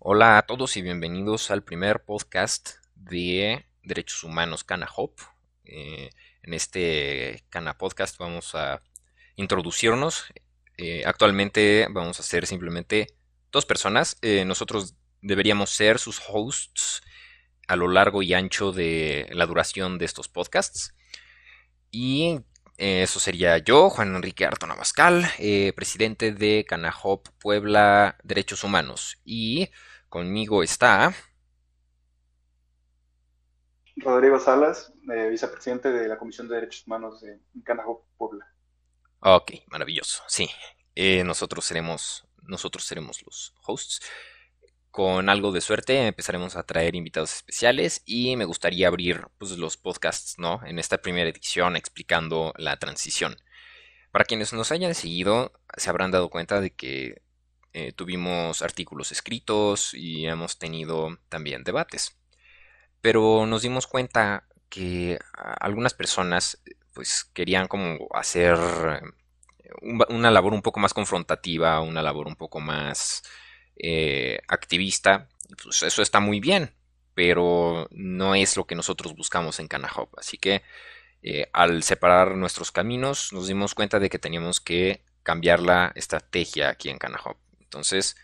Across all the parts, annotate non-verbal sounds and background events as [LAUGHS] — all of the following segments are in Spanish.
Hola a todos y bienvenidos al primer podcast de Derechos Humanos Cana Hop. Eh, en este Cana Podcast vamos a introducirnos. Eh, actualmente vamos a ser simplemente dos personas. Eh, nosotros deberíamos ser sus hosts a lo largo y ancho de la duración de estos podcasts. Y eso sería yo, Juan Enrique Artona Mascal, presidente de Canahop Puebla Derechos Humanos. Y Conmigo está. Rodrigo Salas, eh, vicepresidente de la Comisión de Derechos Humanos de Canajo, Puebla. Ok, maravilloso. Sí, eh, nosotros seremos, nosotros seremos los hosts. Con algo de suerte empezaremos a traer invitados especiales y me gustaría abrir pues, los podcasts, ¿no? En esta primera edición explicando la transición. Para quienes nos hayan seguido, se habrán dado cuenta de que eh, tuvimos artículos escritos y hemos tenido también debates. Pero nos dimos cuenta que algunas personas pues querían como hacer eh, una labor un poco más confrontativa, una labor un poco más eh, activista. Pues eso está muy bien, pero no es lo que nosotros buscamos en Canahop. Así que al separar nuestros caminos nos dimos cuenta de que teníamos que cambiar la estrategia aquí en Canahop. Entonces,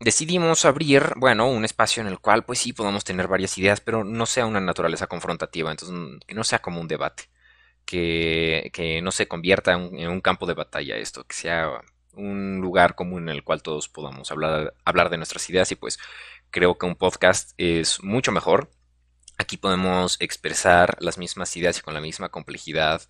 decidimos abrir, bueno, un espacio en el cual, pues sí, podamos tener varias ideas, pero no sea una naturaleza confrontativa, entonces que no sea como un debate, que, no se convierta en, un campo de batalla esto, que sea un lugar común en el cual todos podamos hablar, hablar de nuestras ideas y pues creo que un podcast es mucho mejor. Aquí podemos expresar las mismas ideas y con la misma complejidad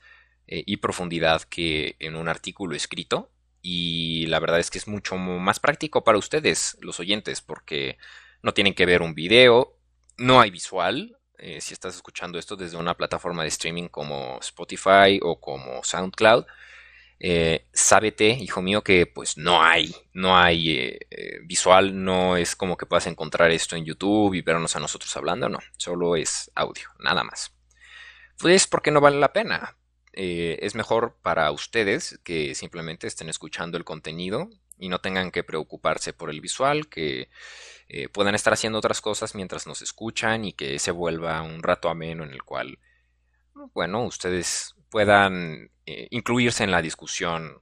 eh, y profundidad que en un artículo escrito y la verdad es que es mucho más práctico para ustedes, los oyentes, porque no tienen que ver un video, no hay visual. Eh, si estás escuchando esto desde una plataforma de streaming como Spotify o como SoundCloud, eh, sábete, hijo mío, que pues no hay, no hay eh, visual, no es como que puedas encontrar esto en YouTube y vernos a nosotros hablando, no, solo es audio, nada más. Pues porque no vale la pena, eh, es mejor para ustedes que simplemente estén escuchando el contenido y no tengan que preocuparse por el visual, que eh, puedan estar haciendo otras cosas mientras nos escuchan y que se vuelva un rato ameno en el cual, bueno, ustedes puedan eh, incluirse en la discusión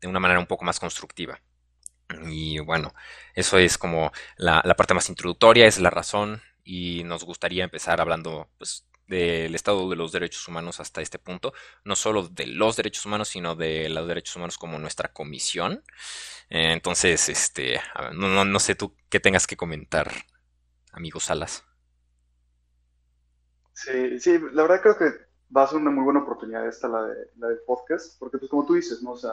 de una manera un poco más constructiva. Y bueno, eso es como la, la parte más introductoria, es la razón y nos gustaría empezar hablando pues, del estado de los derechos humanos hasta este punto, no solo de los derechos humanos, sino de los derechos humanos como nuestra comisión. Eh, entonces, este, no, no, sé tú qué tengas que comentar, amigo Salas. Sí, sí, la verdad creo que va a ser una muy buena oportunidad esta, la, de, la del podcast, porque pues como tú dices, ¿no? O sea,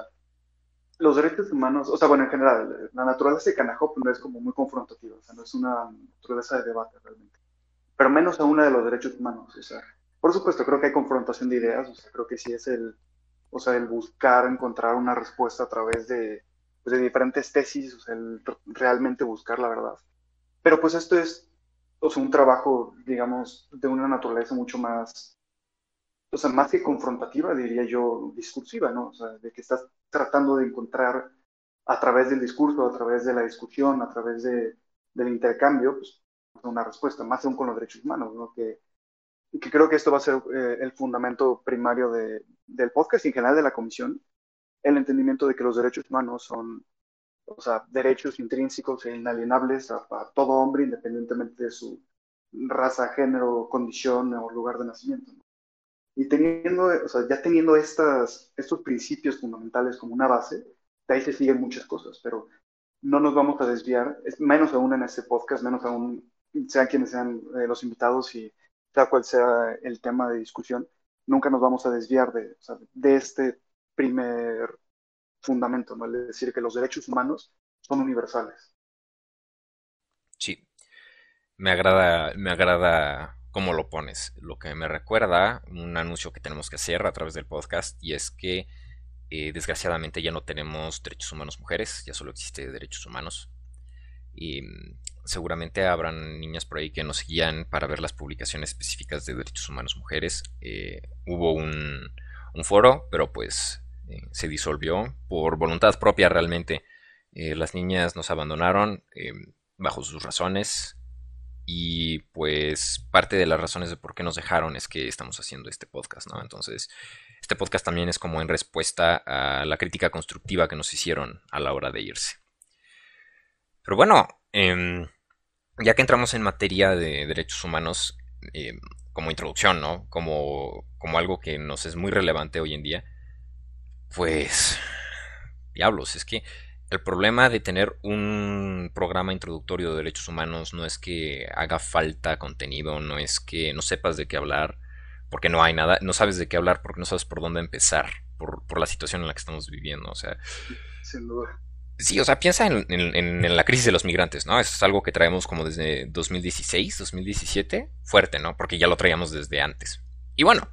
los derechos humanos, o sea, bueno, en general, la naturaleza de Canajop no es como muy confrontativa, o sea, no es una naturaleza de debate realmente pero menos aún una de los derechos humanos. O sea, por supuesto, creo que hay confrontación de ideas, o sea, creo que sí es el, o sea, el buscar encontrar una respuesta a través de, pues, de diferentes tesis, o sea, el realmente buscar la verdad. Pero pues esto es o sea, un trabajo, digamos, de una naturaleza mucho más, o sea, más que confrontativa, diría yo, discursiva, ¿no? O sea, de que estás tratando de encontrar a través del discurso, a través de la discusión, a través de, del intercambio, pues, una respuesta, más aún con los derechos humanos, ¿no? que, que creo que esto va a ser eh, el fundamento primario de, del podcast y en general de la comisión, el entendimiento de que los derechos humanos son, o sea, derechos intrínsecos e inalienables a, todo hombre, independientemente de su raza, género, condición o lugar de nacimiento. Y teniendo, o sea, ya teniendo estas, estos principios fundamentales como una base, de ahí se siguen muchas cosas, pero no nos vamos a desviar, menos aún en este podcast, menos aún sean quienes sean eh, los invitados y sea cual sea el tema de discusión, nunca nos vamos a desviar de, de este primer fundamento, ¿no? Es decir, que los derechos humanos son universales. Sí, me agrada, me agrada cómo lo pones. Lo que me recuerda un anuncio que tenemos que hacer a través del podcast y es que eh, desgraciadamente ya no tenemos derechos humanos mujeres, ya solo existe derechos humanos. Y mm, seguramente habrán niñas por ahí que nos guían para ver las publicaciones específicas de derechos humanos mujeres. Eh, hubo un, foro, pero pues eh, se disolvió por voluntad propia realmente. Eh, las niñas nos abandonaron bajo sus razones y pues parte de las razones de por qué nos dejaron es que estamos haciendo este podcast, ¿no? Entonces, este podcast también es como en respuesta a la crítica constructiva que nos hicieron a la hora de irse. Pero bueno, em, ya que entramos en materia de derechos humanos, em, como introducción, ¿no? Como, como algo que nos es muy relevante hoy en día, pues, diablos, es que el problema de tener un programa introductorio de derechos humanos no es que haga falta contenido, no es que no sepas de qué hablar, porque no hay nada, no sabes de qué hablar porque no sabes por dónde empezar, por, por la situación en la que estamos viviendo, o sea. Sin duda. Sí, o sea, piensa en, la crisis de los migrantes, ¿no? Eso es algo que traemos como desde 2016, 2017, fuerte, ¿no? Porque ya lo traíamos desde antes. Y bueno,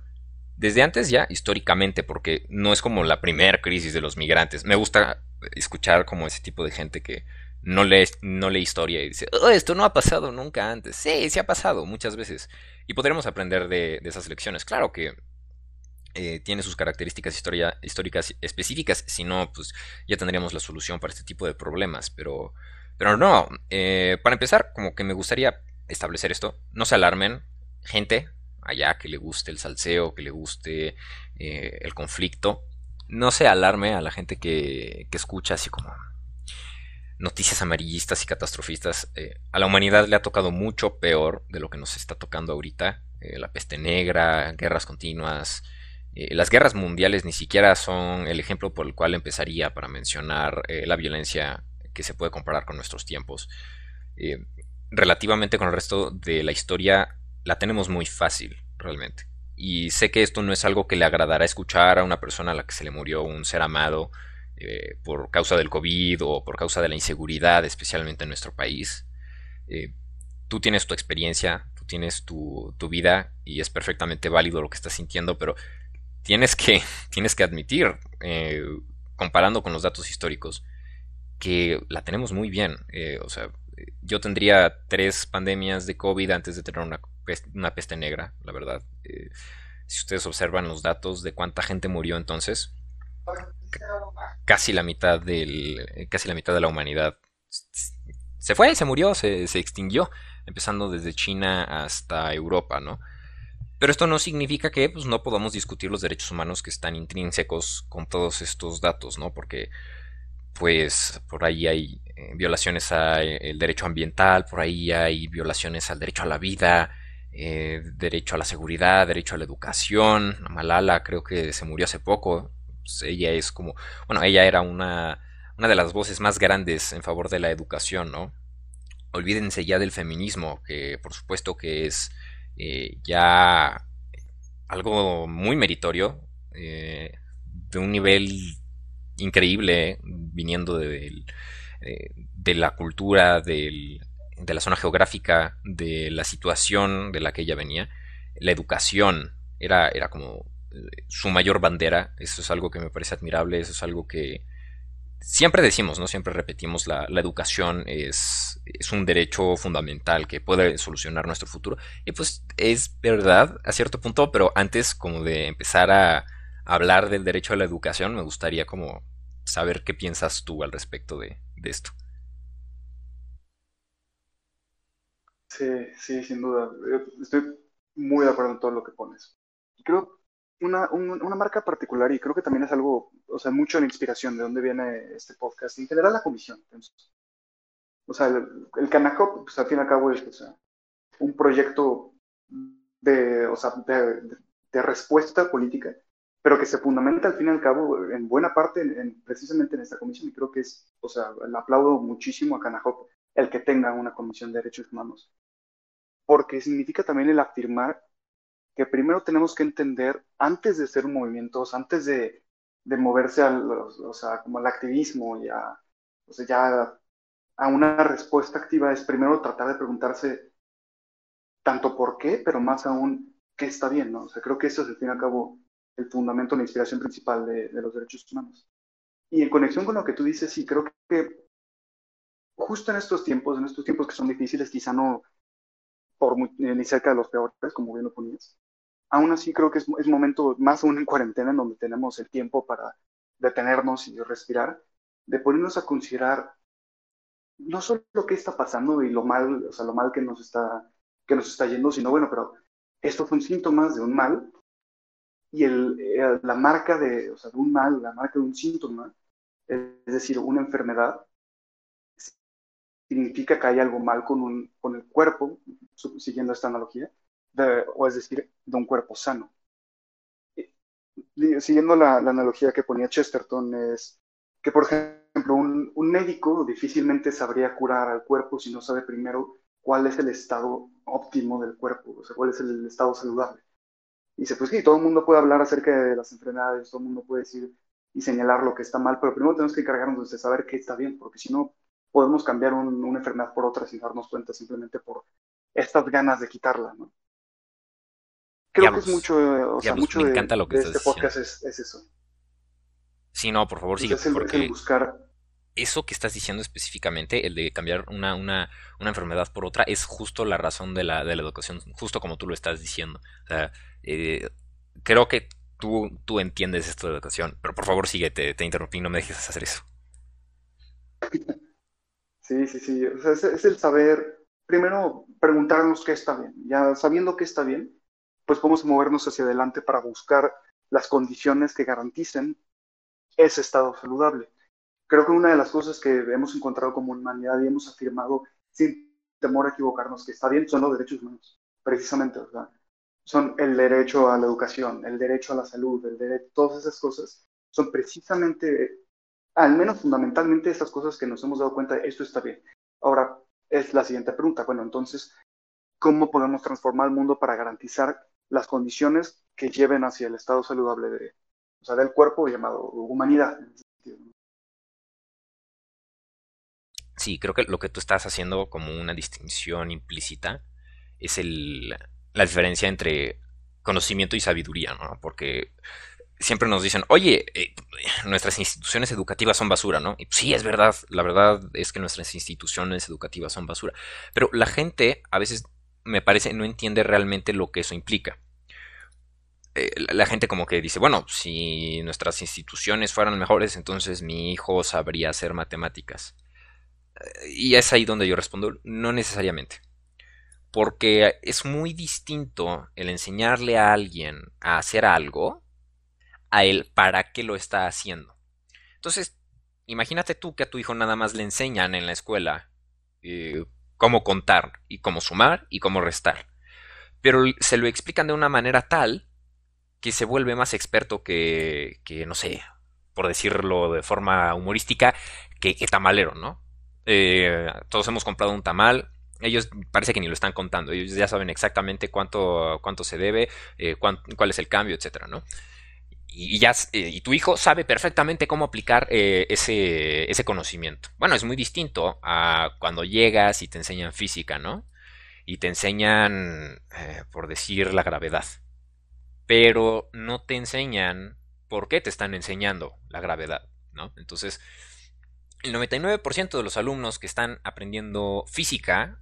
desde antes ya, históricamente, porque no es como la primera crisis de los migrantes. Me gusta escuchar como ese tipo de gente que no lee, no lee historia y dice, oh, esto no ha pasado nunca antes. Sí, sí ha pasado muchas veces. Y podremos aprender de, de esas lecciones. Claro que eh, tiene sus características históricas específicas, si no, pues ya tendríamos la solución para este tipo de problemas, pero, pero no, eh, para empezar, como que me gustaría establecer esto, no se alarmen, gente allá que le guste el salseo, que le guste eh, el conflicto, no se alarme a la gente que, que escucha así como noticias amarillistas y catastrofistas. a la humanidad le ha tocado mucho peor de lo que nos está tocando ahorita. la peste negra, guerras continuas, eh, las guerras mundiales ni siquiera son el ejemplo por el cual empezaría para mencionar eh, la violencia que se puede comparar con nuestros tiempos. Eh, relativamente con el resto de la historia la tenemos muy fácil, realmente. Y sé que esto no es algo que le agradará escuchar a una persona a la que se le murió un ser amado por causa del COVID o por causa de la inseguridad, especialmente en nuestro país. tú tienes tu experiencia, tú tienes tu, tu vida y es perfectamente válido lo que estás sintiendo, pero tienes que, [LAUGHS] tienes que admitir, eh, comparando con los datos históricos, que la tenemos muy bien. Eh, o sea, yo tendría tres pandemias de COVID antes de tener una, peste, negra, la verdad. Eh, si ustedes observan los datos de cuánta gente murió entonces, casi la mitad del, casi la mitad de la humanidad se fue, se murió, se, se extinguió, empezando desde China hasta Europa, ¿no? Pero esto no significa que pues, no podamos discutir los derechos humanos que están intrínsecos con todos estos datos, ¿no? Porque, pues, por ahí hay eh, violaciones al derecho ambiental, por ahí hay violaciones al derecho a la vida, eh, derecho a la seguridad, derecho a la educación. Malala creo que se murió hace poco. Pues, ella es como, bueno, ella era una, una de las voces más grandes en favor de la educación, ¿no? Olvídense ya del feminismo, que por supuesto que es eh, ya algo muy meritorio, eh, de un nivel increíble, viniendo de, eh, de la cultura, de la zona geográfica, de la situación de la que ella venía. La educación era, era como su mayor bandera, eso es algo que me parece admirable, eso es algo que, siempre decimos, ¿no? Siempre repetimos, la, la educación es, es, un derecho fundamental que puede solucionar nuestro futuro. Y pues es verdad a cierto punto, pero antes como de empezar a hablar del derecho a la educación, me gustaría como saber qué piensas tú al respecto de, de esto. Sí, sí, sin duda. Estoy muy de acuerdo en todo lo que pones. Creo una, una, marca particular y creo que también es algo, o sea, mucho la inspiración de dónde viene este podcast, en general la comisión. o sea, el, el Canacop, pues al fin y al cabo es o sea, un proyecto de, o sea, de, de, respuesta política, pero que se fundamenta al fin y al cabo en buena parte en, precisamente en esta comisión y creo que es, o sea, le aplaudo muchísimo a Canacop el que tenga una comisión de derechos humanos, porque significa también el afirmar que primero tenemos que entender, antes de ser movimientos, antes de, de moverse al, o sea, como al activismo y a, o sea, ya a una respuesta activa, es primero tratar de preguntarse tanto por qué, pero más aún qué está bien, ¿no? O sea, creo que eso es al fin y al cabo el fundamento, la inspiración principal de, de los derechos humanos. Y en conexión con lo que tú dices, sí, creo que justo en estos tiempos, en estos tiempos que son difíciles, quizá no por ni cerca de los peores, como bien lo ponías, aún así creo que es, es momento, más aún en cuarentena, en donde tenemos el tiempo para detenernos y respirar, de ponernos a considerar no solo qué está pasando y lo mal, o sea, lo mal que nos está, que nos está yendo, sino bueno, pero estos son síntomas de un mal y el, eh, la marca de, o sea, de un mal, la marca de un síntoma, es decir, una enfermedad, significa que hay algo mal con, un, con el cuerpo, siguiendo esta analogía, o es decir, de un cuerpo sano. Siguiendo la, analogía que ponía Chesterton, es que, por ejemplo, un, un médico difícilmente sabría curar al cuerpo si no sabe primero cuál es el estado óptimo del cuerpo, o sea, cuál es el estado saludable. Y dice, pues sí, todo el mundo puede hablar acerca de las enfermedades, todo el mundo puede decir y señalar lo que está mal, pero primero tenemos que encargarnos de saber qué está bien, porque si no, podemos cambiar una enfermedad por otra sin darnos cuenta simplemente por estas ganas de quitarla, ¿no? Creo que es mucho, o sea, mucho me encanta lo que de este podcast es, es, eso. Sí, no, por favor, sigue, es el, porque buscar eso que estás diciendo específicamente, el de cambiar una, una, una, enfermedad por otra, es justo la razón de la, de la educación, justo como tú lo estás diciendo. O sea, eh, creo que tú, tú entiendes esto de educación, pero por favor sigue, te, te interrumpí, no me dejes hacer eso. [LAUGHS] Sí, sí, sí. O sea, es, es, el saber, primero preguntarnos qué está bien. Ya sabiendo qué está bien, pues podemos movernos hacia adelante para buscar las condiciones que garanticen ese estado saludable creo que una de las cosas que hemos encontrado como humanidad y hemos afirmado sin temor a equivocarnos que está bien son los derechos humanos, precisamente, ¿verdad? Son el derecho a la educación, el derecho a la salud, el derecho, todas esas cosas son precisamente, al menos fundamentalmente, esas cosas que nos hemos dado cuenta de esto está bien. Ahora, es la siguiente pregunta. Bueno, entonces, ¿cómo podemos transformar el mundo para garantizar las condiciones que lleven hacia el estado saludable de, o sea, del cuerpo llamado humanidad? Sí, creo que lo que tú estás haciendo como una distinción implícita es el, la diferencia entre conocimiento y sabiduría, ¿no? Porque siempre nos dicen, oye, eh, nuestras instituciones educativas son basura, ¿no? Y sí, es verdad, la verdad es que nuestras instituciones educativas son basura. Pero la gente a veces, me parece, no entiende realmente lo que eso implica. Eh, la gente como que dice, bueno, si nuestras instituciones fueran mejores, entonces mi hijo sabría hacer matemáticas. Y es ahí donde yo respondo, no necesariamente. Porque es muy distinto el enseñarle a alguien a hacer algo a él para qué lo está haciendo. Entonces, imagínate tú que a tu hijo nada más le enseñan en la escuela eh, cómo contar y cómo sumar y cómo restar. Pero se lo explican de una manera tal que se vuelve más experto que, que no sé, por decirlo de forma humorística, que, tamalero, ¿no? Eh, todos hemos comprado un tamal. Ellos parece que ni lo están contando. Ellos ya saben exactamente cuánto, cuánto se debe, eh, cuál es el cambio, etcétera, ¿no? Y, ya, eh, y tu hijo sabe perfectamente cómo aplicar ese, ese conocimiento. Bueno, es muy distinto a cuando llegas y te enseñan física, ¿no? Y te enseñan, por decir, la gravedad. Pero no te enseñan por qué te están enseñando la gravedad, ¿no? Entonces, el 99% de los alumnos que están aprendiendo física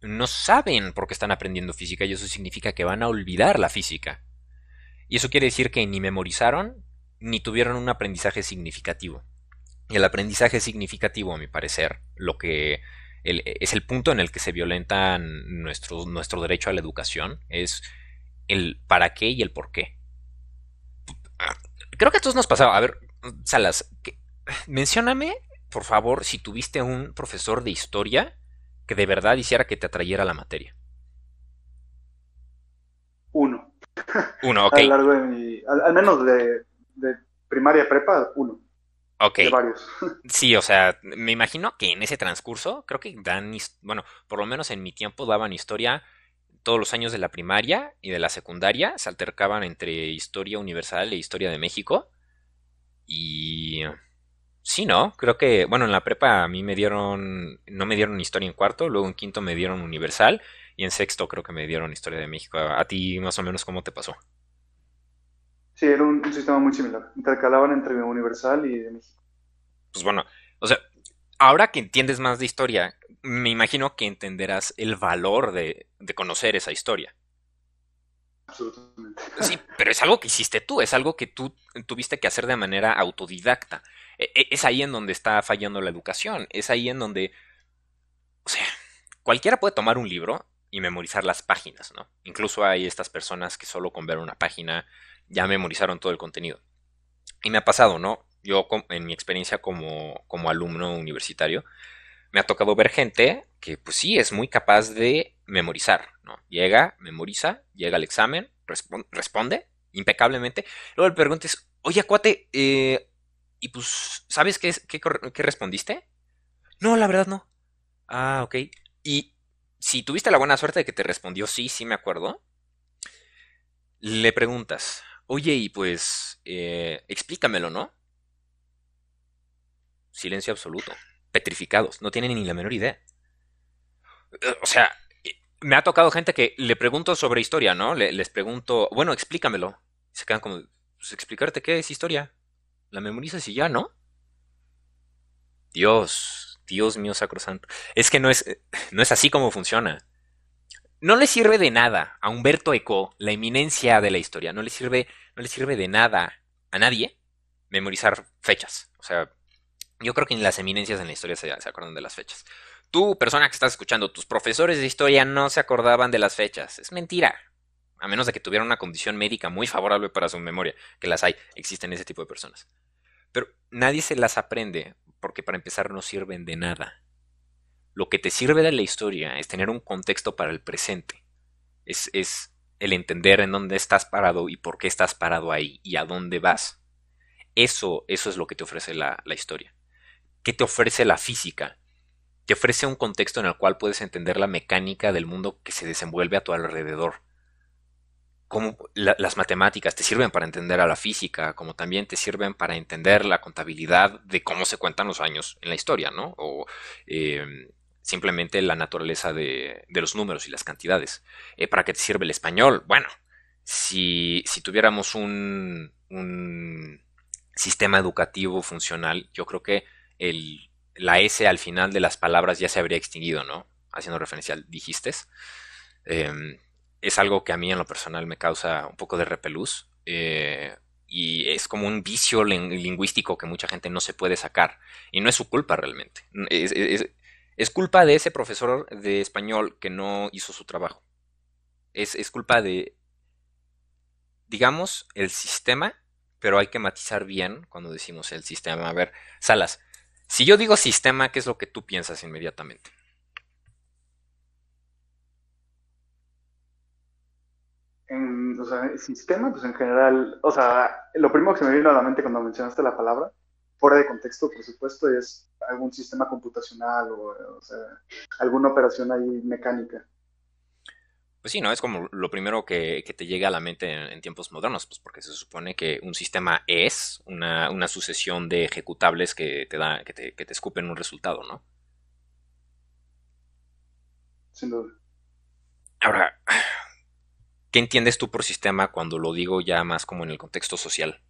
no saben por qué están aprendiendo física y eso significa que van a olvidar la física. Y eso quiere decir que ni memorizaron ni tuvieron un aprendizaje significativo. Y el aprendizaje significativo, a mi parecer, lo que es el punto en el que se violenta nuestro, nuestro derecho a la educación, es el para qué y el por qué. Creo que a todos nos pasaba. A ver, Salas, mencióname por favor, si tuviste un profesor de historia que de verdad hiciera que te atrayera la materia. Uno. Ok. [LAUGHS] A lo largo de mi, al, menos de, primaria prepa, uno. Ok. De varios. [LAUGHS] Sí, o sea, me imagino que en ese transcurso, creo que dan, bueno, por lo menos en mi tiempo daban historia todos los años de la primaria y de la secundaria, se altercaban entre historia universal e historia de México. Y Sí, ¿no? Creo que, bueno, en la prepa a mí me dieron, no me dieron historia en cuarto, luego en quinto me dieron universal y en sexto creo que me dieron historia de México. ¿A ti más o menos cómo te pasó? Sí, era un, sistema muy similar. Intercalaban entre universal y de México. Pues bueno, o sea, ahora que entiendes más de historia, me imagino que entenderás el valor de, de conocer esa historia. Absolutamente. Sí, pero es algo que hiciste tú, es algo que tú tuviste que hacer de manera autodidacta. E, e, es ahí en donde está fallando la educación, es ahí en donde cualquiera puede tomar un libro y memorizar las páginas, ¿no? Incluso hay estas personas que solo con ver una página ya memorizaron todo el contenido. Y me ha pasado, ¿no? Yo en mi experiencia como, como alumno universitario, me ha tocado ver gente que pues sí es muy capaz de memorizar, ¿no? Llega, memoriza, llega al examen, responde impecablemente. Luego le preguntes, oye, cuate, eh, y pues, ¿sabes qué, qué, qué respondiste? No, la verdad no. Ah, ok. Y si tuviste la buena suerte de que te respondió sí, sí me acuerdo, le preguntas, oye, y pues, eh, explícamelo, ¿no? Silencio absoluto. Petrificados. No tienen ni la menor idea. O sea, me ha tocado gente que le pregunto sobre historia, ¿no? les pregunto, bueno, explícamelo. se quedan como, pues explicarte qué es historia. La memorizas y ya, ¿no? Dios, Dios mío sacrosanto. Es que no es, no es así como funciona. No le sirve de nada a Humberto Eco, la eminencia de la historia, no le sirve, no le sirve de nada a nadie memorizar fechas. O sea, yo creo que ni las eminencias en la historia se, se acuerdan de las fechas. Tú, persona que estás escuchando, tus profesores de historia no se acordaban de las fechas. Es mentira. A menos de que tuvieran una condición médica muy favorable para su memoria, que las hay, existen ese tipo de personas. Pero nadie se las aprende porque para empezar no sirven de nada. Lo que te sirve de la historia es tener un contexto para el presente. Es, es el entender en dónde estás parado y por qué estás parado ahí y a dónde vas. Eso, eso es lo que te ofrece la, la historia. ¿Qué te ofrece la física? te ofrece un contexto en el cual puedes entender la mecánica del mundo que se desenvuelve a tu alrededor. Como las matemáticas te sirven para entender a la física, como también te sirven para entender la contabilidad de cómo se cuentan los años en la historia, ¿no? O em, simplemente la naturaleza de, los números y las cantidades. Eh, ¿Para qué te sirve el español? Bueno, si, tuviéramos un, sistema educativo funcional, yo creo que la S al final de las palabras ya se habría extinguido, ¿no? Haciendo referencia al dijiste. Em, es algo que a mí en lo personal me causa un poco de repelús. Eh, y es como un vicio lingüístico que mucha gente no se puede sacar. Y no es su culpa realmente. Es, culpa de ese profesor de español que no hizo su trabajo. Es, es culpa de, digamos, el sistema, pero hay que matizar bien cuando decimos el sistema. A ver, Salas, si yo digo sistema, ¿qué es lo que tú piensas inmediatamente? En, o sea, sistema, pues en general, o sea, lo primero que se me vino a la mente cuando mencionaste la palabra, fuera de contexto, por supuesto, es algún sistema computacional o, o sea, alguna operación ahí mecánica. Pues sí, ¿no? Es como lo primero que, te llega a la mente en, tiempos modernos, pues porque se supone que un sistema es una, sucesión de ejecutables que te, da, que te, que te escupen un resultado, ¿no? Sin duda. Ahora, ¿qué entiendes tú por sistema cuando lo digo ya más como en el contexto social?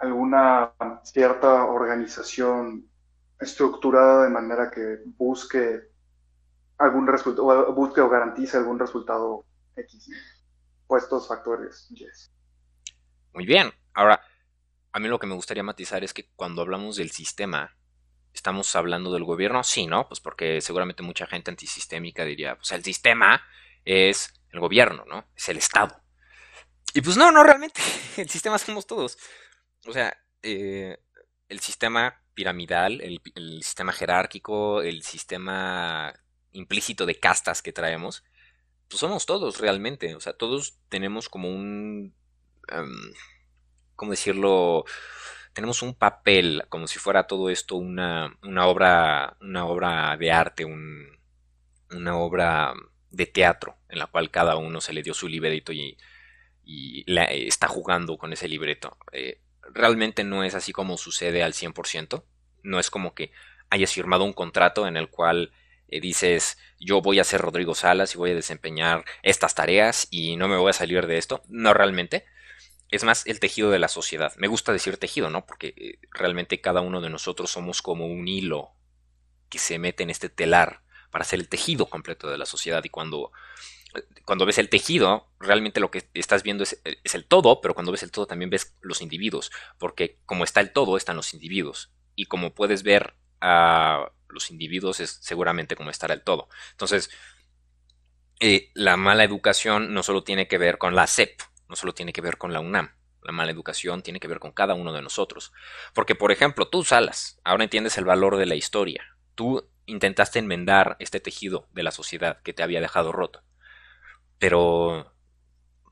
alguna cierta organización estructurada de manera que busque algún resultado, busque o garantice algún resultado X. Puestos factores yes. Muy bien. Ahora, a mí lo que me gustaría matizar es que cuando hablamos del sistema, ¿estamos hablando del gobierno? Sí, ¿no? Pues porque seguramente mucha gente antisistémica diría, pues el sistema es el gobierno, ¿no? Es el Estado. Y pues no, no, realmente. [LAUGHS] El sistema somos todos. O sea, eh, el sistema piramidal, el, sistema jerárquico, el sistema implícito de castas que traemos, pues somos todos realmente. O sea, todos tenemos como un. Um, ¿Cómo decirlo? Tenemos un papel, como si fuera todo esto una, una obra. Una obra de arte, un, una obra de teatro, en la cual cada uno se le dio su libreto y, está jugando con ese libreto. Eh, realmente no es así como sucede al 100%. No es como que hayas firmado un contrato en el cual eh, dices yo voy a ser Rodrigo Salas y voy a desempeñar estas tareas y no me voy a salir de esto. No realmente. Es más el tejido de la sociedad. Me gusta decir tejido, ¿no? Porque eh, realmente cada uno de nosotros somos como un hilo que se mete en este telar para hacer el tejido completo de la sociedad y cuando cuando ves el tejido, realmente lo que estás viendo es, el todo, pero cuando ves el todo también ves los individuos, porque como está el todo, están los individuos. y como puedes ver a los individuos es seguramente como estará el todo. Entonces, eh, la mala educación no solo tiene que ver con la SEP, no solo tiene que ver con la UNAM. La mala educación tiene que ver con cada uno de nosotros. Porque, por ejemplo, tú, Salas, ahora entiendes el valor de la historia. Tú intentaste enmendar este tejido de la sociedad que te había dejado roto. Pero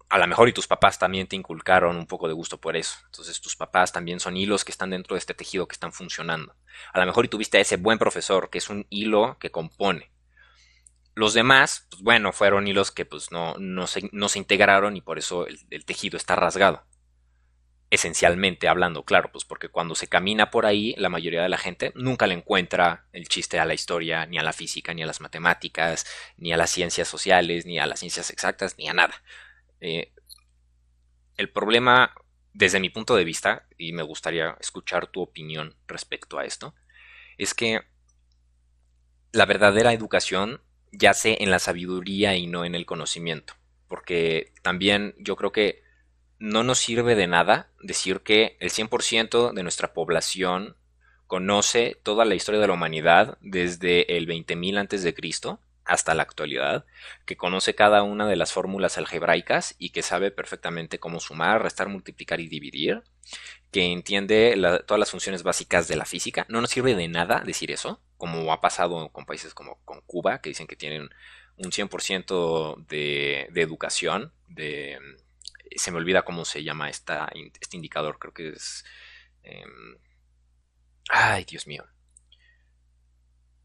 a lo mejor y tus papás también te inculcaron un poco de gusto por eso. Entonces tus papás también son hilos que están dentro de este tejido que están funcionando. A lo mejor y tuviste a ese buen profesor que es un hilo que compone. Los demás, pues bueno, fueron hilos que pues no, no, se, no se integraron y por eso el, tejido está rasgado. Esencialmente hablando, claro, pues porque cuando se camina por ahí, la mayoría de la gente nunca le encuentra el chiste a la historia, ni a la física, ni a las matemáticas, ni a las ciencias sociales, ni a las ciencias exactas, ni a nada eh, el problema, desde mi punto de vista, y me gustaría escuchar tu opinión respecto a esto, es que la verdadera educación yace en la sabiduría y no en el conocimiento. Porque también yo creo que no nos sirve de nada decir que el 100% de nuestra población conoce toda la historia de la humanidad desde el 20.000 antes de Cristo hasta la actualidad, que conoce cada una de las fórmulas algebraicas y que sabe perfectamente cómo sumar, restar, multiplicar y dividir, que entiende todas las funciones básicas de la física. No nos sirve de nada decir eso, como ha pasado con países como con Cuba, que dicen que tienen un 100% de, de educación, de... Se me olvida cómo se llama esta, este indicador, creo que es... Em, ay, Dios mío.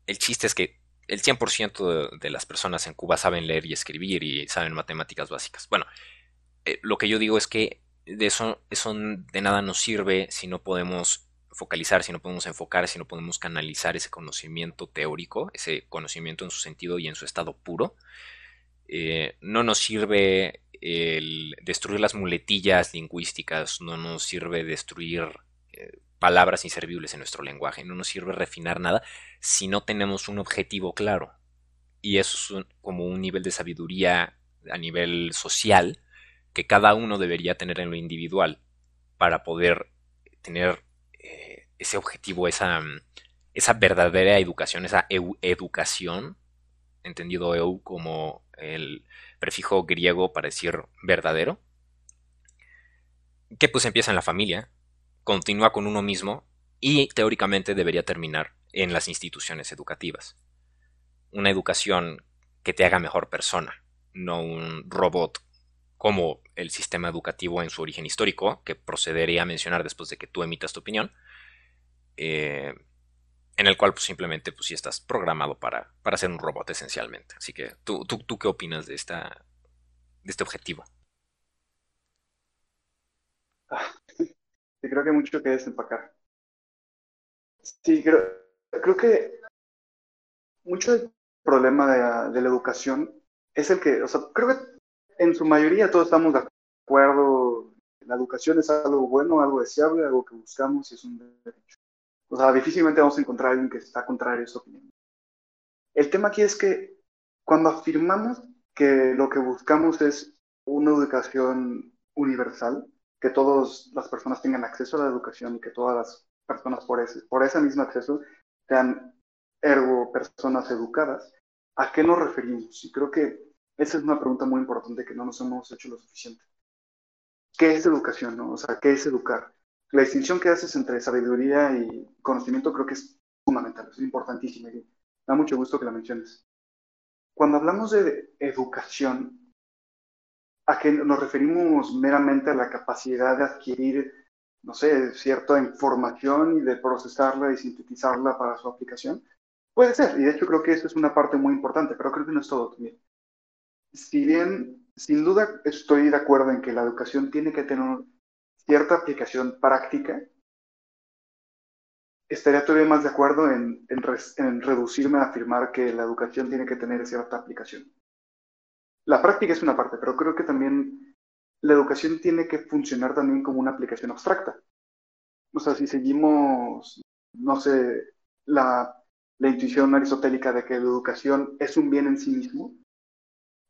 El chiste es que el 100% de, las personas en Cuba saben leer y escribir y saben matemáticas básicas. Bueno, eh, lo que yo digo es que de eso, eso de nada nos sirve si no podemos focalizar, si no podemos enfocar, si no podemos canalizar ese conocimiento teórico, ese conocimiento en su sentido y en su estado puro. Eh, no nos sirve el destruir las muletillas lingüísticas, no nos sirve destruir eh, palabras inservibles en nuestro lenguaje. No nos sirve refinar nada si no tenemos un objetivo claro. Y eso es como un nivel de sabiduría a nivel social que cada uno debería tener en lo individual para poder tener eh, ese objetivo, esa, esa verdadera educación, esa educación, entendido eu como el prefijo griego para decir verdadero, que pues empieza en la familia, continúa con uno mismo y teóricamente debería terminar en las instituciones educativas. Una educación que te haga mejor persona, no un robot como el sistema educativo en su origen histórico, que procedería a mencionar después de que tú emitas tu opinión, eh, en el cual pues, simplemente pues sí estás programado para, para ser un robot esencialmente. Así que, ¿tú, tú, tú qué opinas de, esta, de este objetivo? Ah, [LAUGHS] creo que hay mucho que desempacar. Sí, creo, creo que mucho del problema de, la educación es el que, o sea, creo que en su mayoría todos estamos de acuerdo, la educación es algo bueno, algo deseable, algo que buscamos y es un derecho. O sea, difícilmente vamos a encontrar a alguien que está contrario a esa opinión. El tema aquí es que cuando afirmamos que lo que buscamos es una educación universal, que todas las personas tengan acceso a la educación y que todas las personas por ese, por ese mismo acceso sean ergo personas educadas, ¿a qué nos referimos? Y creo que esa es una pregunta muy importante que no nos hemos hecho lo suficiente. ¿Qué es educación? O sea, ¿qué es educar? La distinción que haces entre sabiduría y conocimiento creo que es fundamental, es importantísima y da mucho gusto que la menciones. Cuando hablamos de educación, a que nos referimos meramente a la capacidad de adquirir, no sé, cierta información y de procesarla y sintetizarla para su aplicación. Puede ser, y de hecho creo que eso es una parte muy importante, pero creo que no es todo también. Si bien, sin duda estoy de acuerdo en que la educación tiene que tener cierta aplicación práctica, estaría todavía más de acuerdo en, reducirme a afirmar que la educación tiene que tener cierta aplicación la práctica es una parte, pero creo que también la educación tiene que funcionar también como una aplicación abstracta. O sea, si seguimos, no sé, la, intuición aristotélica de que la educación es un bien en sí mismo,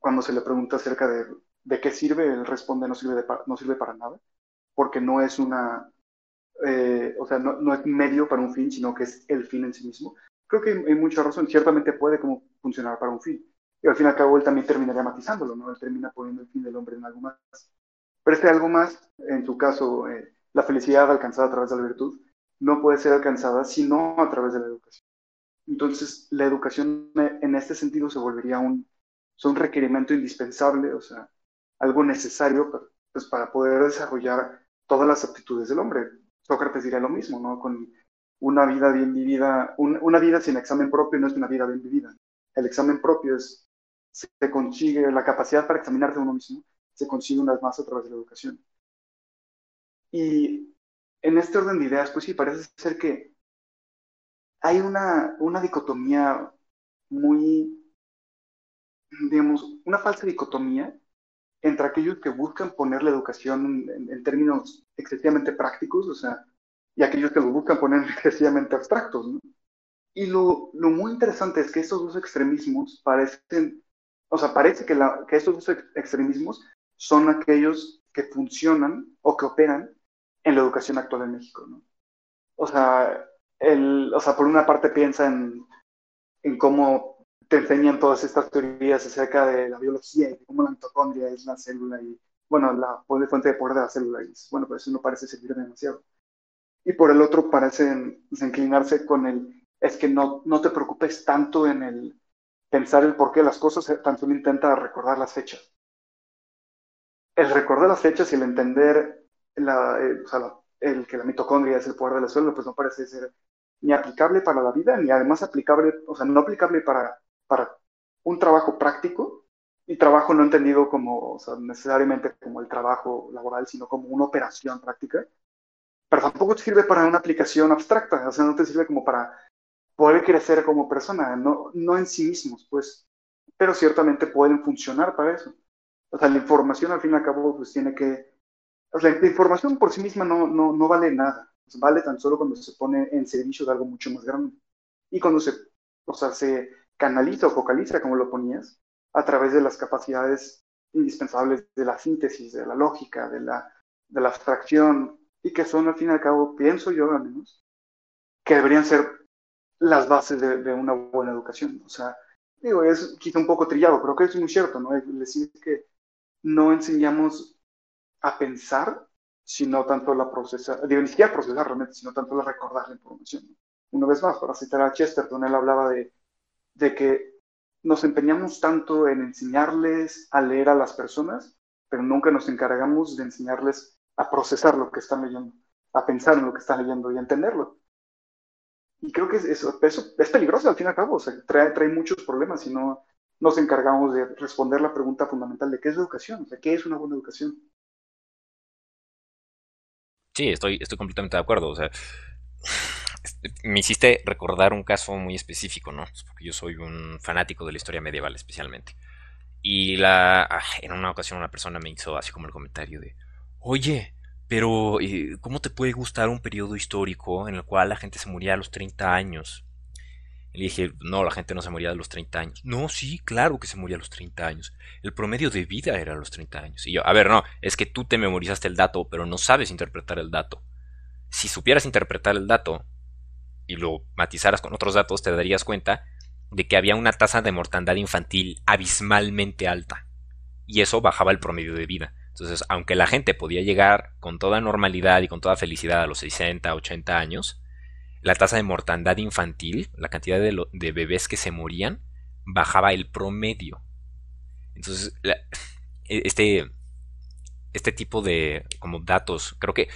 cuando se le pregunta acerca de, de qué sirve, él responde no sirve, no sirve para nada, porque no es una eh, o sea, no, no, es medio para un fin, sino que es el fin en sí mismo. Creo que hay, mucha razón, ciertamente puede como funcionar para un fin. Y al fin y al cabo él también terminaría matizándolo, ¿no? Él termina poniendo el fin del hombre en algo más. Pero este algo más, en su caso, eh, la felicidad alcanzada a través de la virtud, no puede ser alcanzada sino a través de la educación. Entonces, la educación eh, en este sentido se volvería un, un requerimiento indispensable, o sea, algo necesario pues, para poder desarrollar todas las aptitudes del hombre. Sócrates diría lo mismo, ¿no? Con una vida bien vivida, una vida sin examen propio no es una vida bien vivida. El examen propio es, se consigue, la capacidad para examinarse uno mismo, se consigue una vez más a través de la educación. Y en este orden de ideas, pues sí, parece ser que hay una, una dicotomía muy, digamos, una falsa dicotomía entre aquellos que buscan poner la educación en, términos excesivamente prácticos, o sea, y aquellos que lo buscan poner [LAUGHS] excesivamente abstractos, ¿no? Y lo, lo, muy interesante es que estos dos extremismos parecen, o sea, parece que, la, que estos dos extremismos son aquellos que funcionan o que operan en la educación actual en México, ¿no? O sea, el, o sea por una parte piensa en, en cómo te enseñan todas estas teorías acerca de la biología y de cómo la mitocondria es la célula y, bueno, la fuente de poder de la célula. Y bueno, pues eso no parece servir demasiado. Y por el otro parecen inclinarse con el, es que no, no te preocupes tanto en el pensar el por qué las cosas, eh, tan solo intenta recordar las fechas. El recordar las fechas y el entender la, eh, o sea, el que la mitocondria es el poder de la célula, pues no parece ser ni aplicable para la vida, ni además aplicable, o sea, no aplicable para para un trabajo práctico y trabajo no entendido como necesariamente como el trabajo laboral, sino como una operación práctica, pero tampoco te sirve para una aplicación abstracta, o sea, no te sirve como para poder crecer como persona, no, no en sí mismos, pues, pero ciertamente pueden funcionar para eso. O sea, la información al fin y al cabo pues tiene que, o sea, la información por sí misma no, no, no vale nada, vale tan solo cuando se pone en servicio de algo mucho más grande. Y cuando se, o sea, se canaliza o focaliza, como lo ponías, a través de las capacidades indispensables de la síntesis, de la lógica, de la, de la abstracción, y que son al fin y al cabo, pienso yo al menos, que deberían ser las bases de, una buena educación. O sea, digo, es quizá un poco trillado, pero creo que es muy cierto, ¿no? Es decir, que no enseñamos a pensar, sino tanto la procesar, digo, ni siquiera procesar realmente, sino tanto la recordar la información. Una vez más, para citar a Chesterton, él hablaba de de que nos empeñamos tanto en enseñarles a leer a las personas, pero nunca nos encargamos de enseñarles a procesar lo que están leyendo, a pensar en lo que están leyendo y a entenderlo. Y creo que eso, es peligroso al fin y al cabo, o sea, trae, muchos problemas si no nos encargamos de responder la pregunta fundamental de qué es educación, o sea, qué es una buena educación. Sí, estoy, estoy completamente de acuerdo. O sea, me hiciste recordar un caso muy específico, ¿no? Porque yo soy un fanático de la historia medieval especialmente. Y la, ah, en una ocasión una persona me hizo así como el comentario de, oye, pero eh, ¿cómo te puede gustar un periodo histórico en el cual la gente se moría a los 30 años? Y le dije, no, la gente no se moría a los 30 años. No, sí, claro que se moría a los 30 años. El promedio de vida era a los 30 años. Y yo, a ver, no, es que tú te memorizaste el dato, pero no sabes interpretar el dato. Si supieras interpretar el dato, y lo matizaras con otros datos, te darías cuenta de que había una tasa de mortandad infantil abismalmente alta. Y eso bajaba el promedio de vida. Entonces, aunque la gente podía llegar con toda normalidad y con toda felicidad a los 60, 80 años, la tasa de mortandad infantil, la cantidad de, bebés que se morían, bajaba el promedio. Entonces, e, este, este tipo de como datos, creo que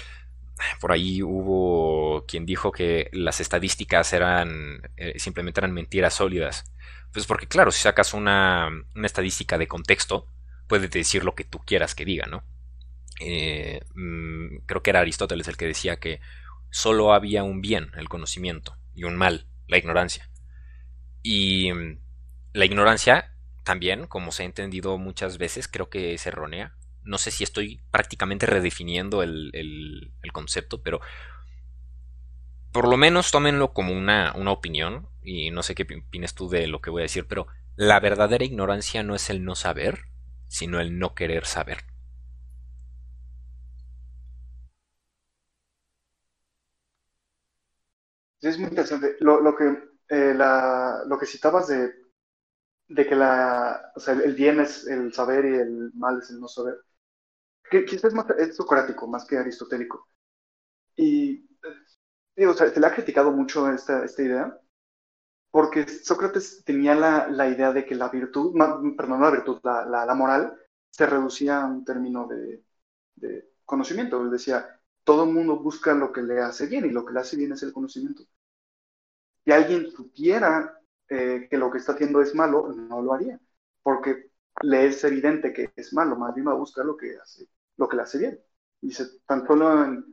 por ahí hubo quien dijo que las estadísticas eran eh, simplemente eran mentiras sólidas. Pues porque claro, si sacas una, estadística de contexto, puede decir lo que tú quieras que diga, ¿no? Eh, mm, creo que era Aristóteles el que decía que solo había un bien, el conocimiento, y un mal, la ignorancia. Y mm, la ignorancia también, como se ha entendido muchas veces, creo que es errónea no sé si estoy prácticamente redefiniendo el, concepto, pero por lo menos tómenlo como una, una, opinión, y no sé qué opinas tú de lo que voy a decir, pero la verdadera ignorancia no es el no saber, sino el no querer saber. Es muy interesante. Lo, lo que, eh, la, lo que citabas de, de que la, o sea, el bien es el saber y el mal es el no saber, que quizás es, más, es socrático más que aristotélico. Y digo, o sea, se le ha criticado mucho esta, esta idea, porque Sócrates tenía la, la idea de que la virtud, perdón, la virtud, la, la, la, moral se reducía a un término de, de conocimiento. Él decía, todo el mundo busca lo que le hace bien y lo que le hace bien es el conocimiento. Si alguien supiera eh, que lo que está haciendo es malo, no lo haría, porque le es evidente que es malo, más bien va a buscar lo que, hace, lo que le hace bien. Dice, tan solo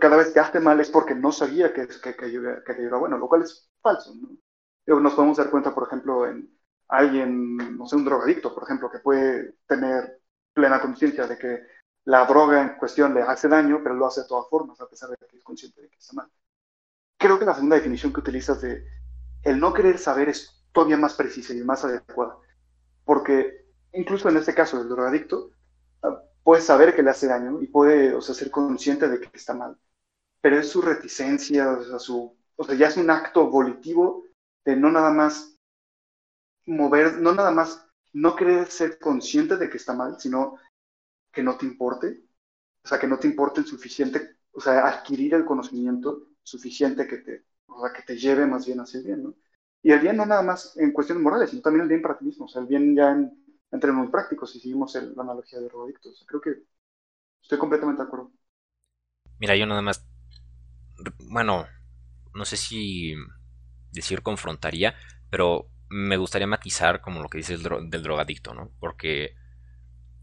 cada vez que hace mal es porque no sabía que, que, que, que era bueno, lo cual es falso. ¿no? Nos podemos dar cuenta, por ejemplo, en alguien, no sé, un drogadicto, por ejemplo, que puede tener plena conciencia de que la droga en cuestión le hace daño, pero lo hace de todas formas, a pesar de que es consciente de que está mal. Creo que la segunda definición que utilizas de el no querer saber es todavía más precisa y más adecuada, porque incluso en este caso del drogadicto, puede saber que le hace daño y puede, o sea, ser consciente de que está mal, pero es su reticencia, o sea, su, o sea, ya es un acto volitivo de no nada más mover, no nada más no querer ser consciente de que está mal, sino que no te importe, o sea, que no te importe el suficiente, o sea, adquirir el conocimiento suficiente que te, o sea, que te lleve más bien hacia el bien, ¿no? Y el bien no nada más en cuestiones morales, sino también el bien para ti mismo, o sea, el bien ya en, en términos prácticos, si seguimos la analogía de sea, creo que estoy completamente de acuerdo. Mira, yo nada más, bueno, no sé si decir confrontaría, pero me gustaría matizar como lo que dice el dro del drogadicto, ¿no? Porque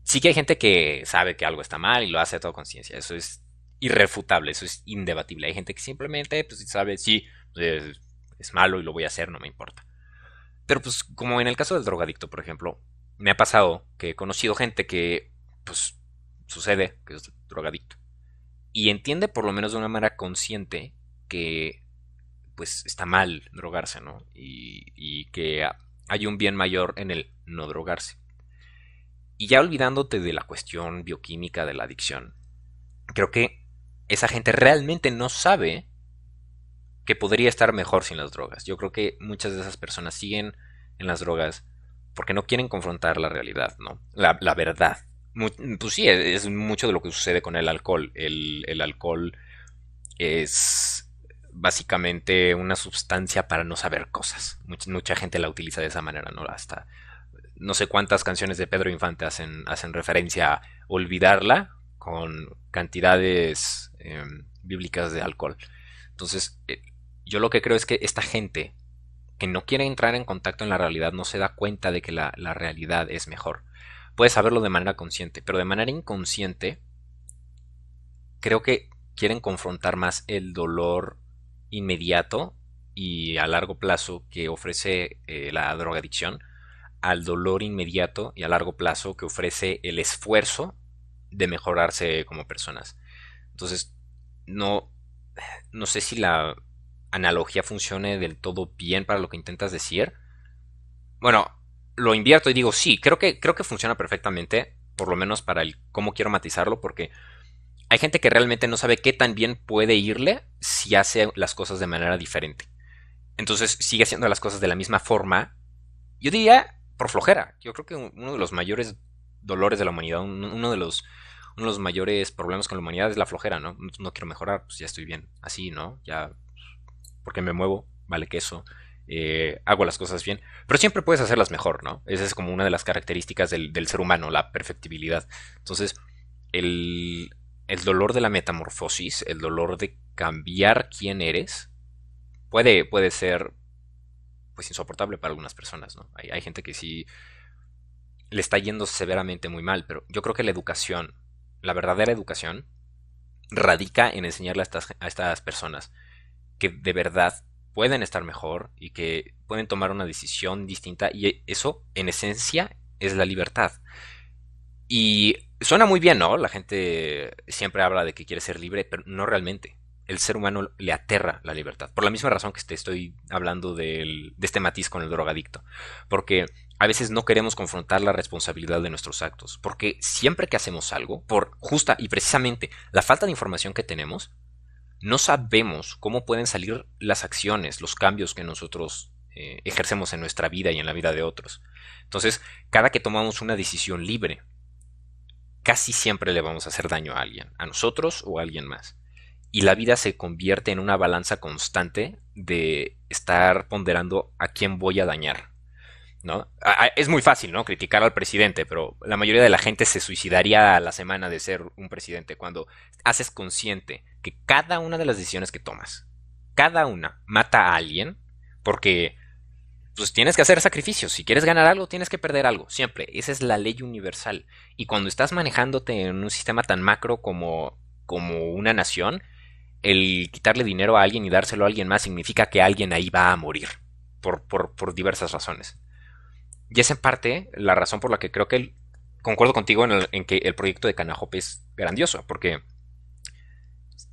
sí que hay gente que sabe que algo está mal y lo hace a toda conciencia. Eso es irrefutable, eso es indebatible. Hay gente que simplemente pues, sabe, sí, es, es malo y lo voy a hacer, no me importa. Pero pues como en el caso del drogadicto, por ejemplo, me ha pasado que he conocido gente que pues sucede que es drogadicto y entiende por lo menos de una manera consciente que pues está mal drogarse, ¿no? Y, y que hay un bien mayor en el no drogarse. Y ya olvidándote de la cuestión bioquímica de la adicción, creo que esa gente realmente no sabe que podría estar mejor sin las drogas. Yo creo que muchas de esas personas siguen en las drogas porque no quieren confrontar la realidad, ¿no? La, verdad. pues sí, es mucho de lo que sucede con el alcohol. El, alcohol es básicamente una sustancia para no saber cosas. Mucha, gente la utiliza de esa manera, ¿no? Hasta no sé cuántas canciones de Pedro Infante hacen, hacen referencia a olvidarla con cantidades eh, bíblicas de alcohol. Entonces, eh, yo lo que creo es que esta gente que no quiere entrar en contacto en la realidad no se da cuenta de que la, la realidad es mejor. Puede saberlo de manera consciente, pero de manera inconsciente creo que quieren confrontar más el dolor inmediato y a largo plazo que ofrece eh, la drogadicción al dolor inmediato y a largo plazo que ofrece el esfuerzo de mejorarse como personas. Entonces, no, no sé si la analogía funcione del todo bien para lo que intentas decir. Bueno, lo invierto y digo, sí, creo que, creo que funciona perfectamente, por lo menos para el cómo quiero matizarlo, porque hay gente que realmente no sabe qué tan bien puede irle si hace las cosas de manera diferente. Entonces sigue haciendo las cosas de la misma forma. Yo diría por flojera. Yo creo que uno de los mayores dolores de la humanidad, uno de los, uno de los mayores problemas con la humanidad es la flojera, ¿no? No quiero mejorar, pues ya estoy bien. Así, ¿no? Ya, porque me muevo, vale que eso. Eh, hago las cosas bien, pero siempre puedes hacerlas mejor, ¿no? Esa es como una de las características del, del ser humano, la perfectibilidad. Entonces, el, el dolor de la metamorfosis, el dolor de cambiar quién eres, puede, puede ser pues insoportable para algunas personas, ¿no? Hay, hay, gente que sí le está yendo severamente muy mal, pero yo creo que la educación, la verdadera educación, radica en enseñarle a estas, a estas personas que de verdad pueden estar mejor y que pueden tomar una decisión distinta y eso en esencia es la libertad. Y suena muy bien, ¿no? La gente siempre habla de que quiere ser libre, pero no realmente el ser humano le aterra la libertad. Por la misma razón que te estoy hablando del, de este matiz con el drogadicto. Porque a veces no queremos confrontar la responsabilidad de nuestros actos. Porque siempre que hacemos algo, por justa y precisamente la falta de información que tenemos, no sabemos cómo pueden salir las acciones, los cambios que nosotros eh, ejercemos en nuestra vida y en la vida de otros. Entonces, cada que tomamos una decisión libre, casi siempre le vamos a hacer daño a alguien, a nosotros o a alguien más. Y la vida se convierte en una balanza constante de estar ponderando a quién voy a dañar. ¿No? Es muy fácil, ¿no? Criticar al presidente, pero la mayoría de la gente se suicidaría a la semana de ser un presidente cuando haces consciente que cada una de las decisiones que tomas, cada una mata a alguien, porque pues tienes que hacer sacrificios. Si quieres ganar algo, tienes que perder algo. Siempre. Esa es la ley universal. Y cuando estás manejándote en un sistema tan macro como, como una nación, el quitarle dinero a alguien y dárselo a alguien más significa que alguien ahí va a morir. Por, por, por diversas razones. Y es en parte la razón por la que creo que concuerdo contigo en, en, que el proyecto de Canajope es grandioso. Porque